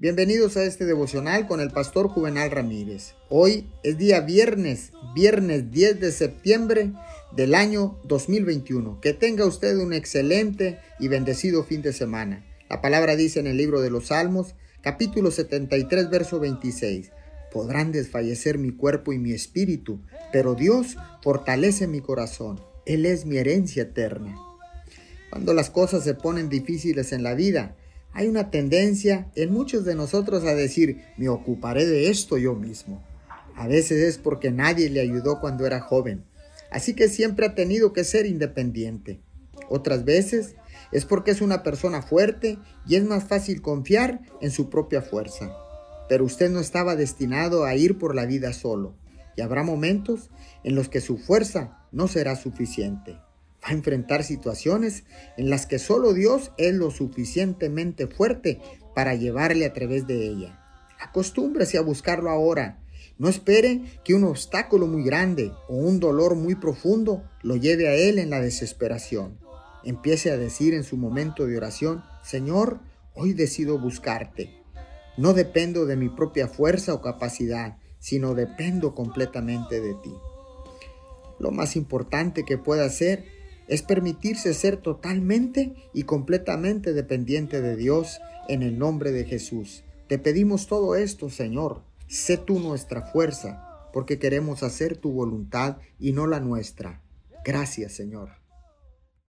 Bienvenidos a este devocional con el pastor Juvenal Ramírez. Hoy es día viernes, viernes 10 de septiembre del año 2021. Que tenga usted un excelente y bendecido fin de semana. La palabra dice en el libro de los Salmos, capítulo 73, verso 26. Podrán desfallecer mi cuerpo y mi espíritu, pero Dios fortalece mi corazón. Él es mi herencia eterna. Cuando las cosas se ponen difíciles en la vida, hay una tendencia en muchos de nosotros a decir, me ocuparé de esto yo mismo. A veces es porque nadie le ayudó cuando era joven, así que siempre ha tenido que ser independiente. Otras veces es porque es una persona fuerte y es más fácil confiar en su propia fuerza. Pero usted no estaba destinado a ir por la vida solo, y habrá momentos en los que su fuerza no será suficiente a enfrentar situaciones en las que solo Dios es lo suficientemente fuerte para llevarle a través de ella. Acostúmbrese a buscarlo ahora. No espere que un obstáculo muy grande o un dolor muy profundo lo lleve a Él en la desesperación. Empiece a decir en su momento de oración, Señor, hoy decido buscarte. No dependo de mi propia fuerza o capacidad, sino dependo completamente de ti. Lo más importante que pueda hacer es permitirse ser totalmente y completamente dependiente de Dios en el nombre de Jesús. Te pedimos todo esto, Señor. Sé tú nuestra fuerza, porque queremos hacer tu voluntad y no la nuestra. Gracias, Señor.